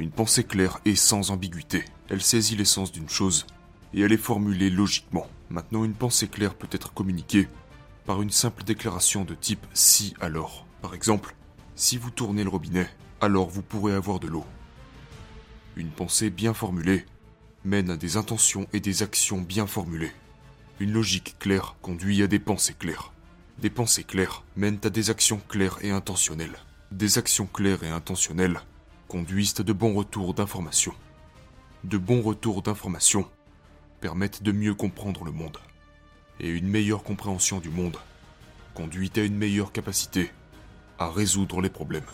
Une pensée claire et sans ambiguïté. Elle saisit l'essence d'une chose et elle est formulée logiquement. Maintenant, une pensée claire peut être communiquée par une simple déclaration de type si alors. Par exemple, si vous tournez le robinet, alors vous pourrez avoir de l'eau. Une pensée bien formulée mène à des intentions et des actions bien formulées. Une logique claire conduit à des pensées claires. Des pensées claires mènent à des actions claires et intentionnelles. Des actions claires et intentionnelles conduisent à de bons retours d'informations. De bons retours d'informations permettent de mieux comprendre le monde. Et une meilleure compréhension du monde conduit à une meilleure capacité à résoudre les problèmes.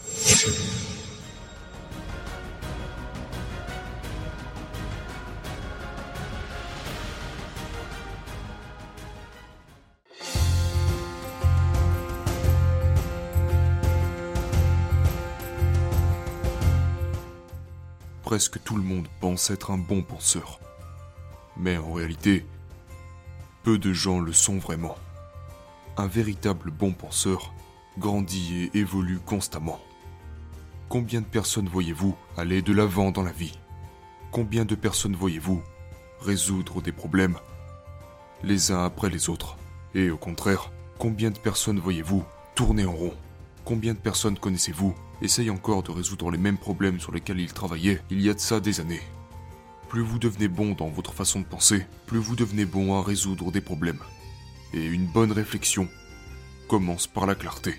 Presque tout le monde pense être un bon penseur. Mais en réalité, peu de gens le sont vraiment. Un véritable bon penseur grandit et évolue constamment. Combien de personnes voyez-vous aller de l'avant dans la vie? Combien de personnes voyez-vous résoudre des problèmes les uns après les autres? Et au contraire, combien de personnes voyez-vous tourner en rond? Combien de personnes connaissez-vous essayent encore de résoudre les mêmes problèmes sur lesquels ils travaillaient il y a de ça des années Plus vous devenez bon dans votre façon de penser, plus vous devenez bon à résoudre des problèmes. Et une bonne réflexion commence par la clarté.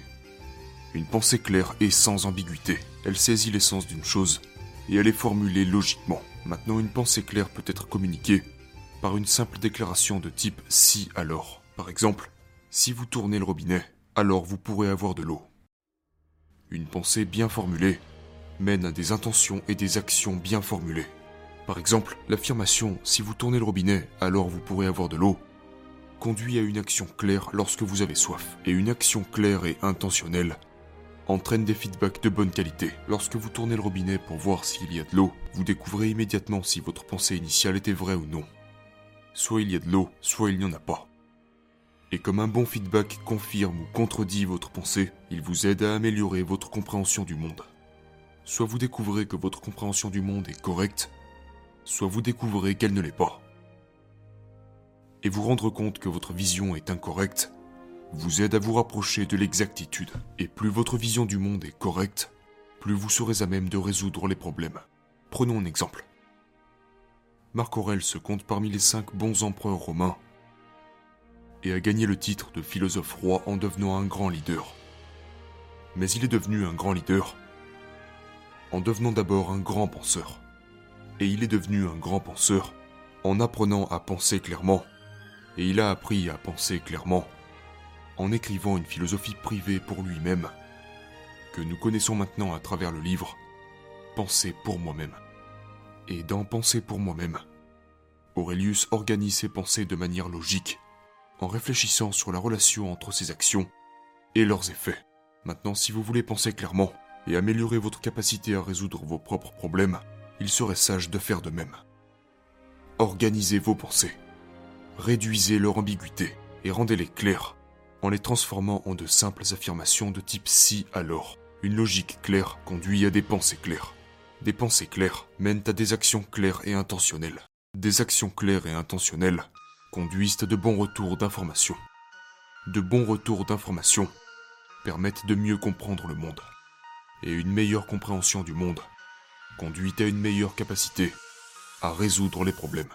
Une pensée claire et sans ambiguïté. Elle saisit l'essence d'une chose et elle est formulée logiquement. Maintenant, une pensée claire peut être communiquée par une simple déclaration de type si alors. Par exemple, si vous tournez le robinet, alors vous pourrez avoir de l'eau. Une pensée bien formulée mène à des intentions et des actions bien formulées. Par exemple, l'affirmation si vous tournez le robinet, alors vous pourrez avoir de l'eau conduit à une action claire lorsque vous avez soif. Et une action claire et intentionnelle entraîne des feedbacks de bonne qualité. Lorsque vous tournez le robinet pour voir s'il y a de l'eau, vous découvrez immédiatement si votre pensée initiale était vraie ou non. Soit il y a de l'eau, soit il n'y en a pas. Et comme un bon feedback confirme ou contredit votre pensée, il vous aide à améliorer votre compréhension du monde. Soit vous découvrez que votre compréhension du monde est correcte, soit vous découvrez qu'elle ne l'est pas et vous rendre compte que votre vision est incorrecte vous aide à vous rapprocher de l'exactitude. Et plus votre vision du monde est correcte, plus vous serez à même de résoudre les problèmes. Prenons un exemple. Marc Aurèle se compte parmi les cinq bons empereurs romains et a gagné le titre de philosophe roi en devenant un grand leader. Mais il est devenu un grand leader en devenant d'abord un grand penseur. Et il est devenu un grand penseur en apprenant à penser clairement et il a appris à penser clairement en écrivant une philosophie privée pour lui-même, que nous connaissons maintenant à travers le livre Penser pour moi-même. Et dans Penser pour moi-même, Aurelius organise ses pensées de manière logique, en réfléchissant sur la relation entre ses actions et leurs effets. Maintenant, si vous voulez penser clairement et améliorer votre capacité à résoudre vos propres problèmes, il serait sage de faire de même. Organisez vos pensées réduisez leur ambiguïté et rendez-les claires en les transformant en de simples affirmations de type si alors. Une logique claire conduit à des pensées claires. Des pensées claires mènent à des actions claires et intentionnelles. Des actions claires et intentionnelles conduisent à de bons retours d'informations. De bons retours d'informations permettent de mieux comprendre le monde. Et une meilleure compréhension du monde conduit à une meilleure capacité à résoudre les problèmes.